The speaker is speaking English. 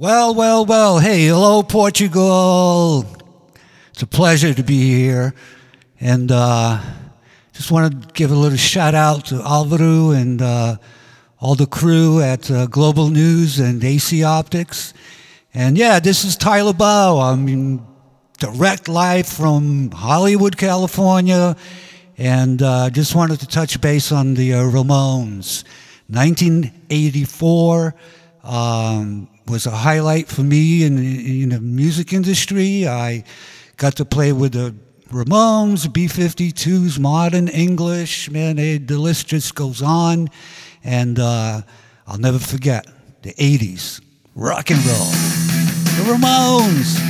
Well, well, well. Hey, hello, Portugal. It's a pleasure to be here. And uh, just want to give a little shout out to Alvaro and uh, all the crew at uh, Global News and AC Optics. And yeah, this is Tyler Bow. I'm direct live from Hollywood, California. And uh, just wanted to touch base on the uh, Ramones. 1984. Um, was a highlight for me in, in the music industry. I got to play with the Ramones, B 52s, modern English. Man, they, the list just goes on. And uh, I'll never forget the 80s, rock and roll, the Ramones.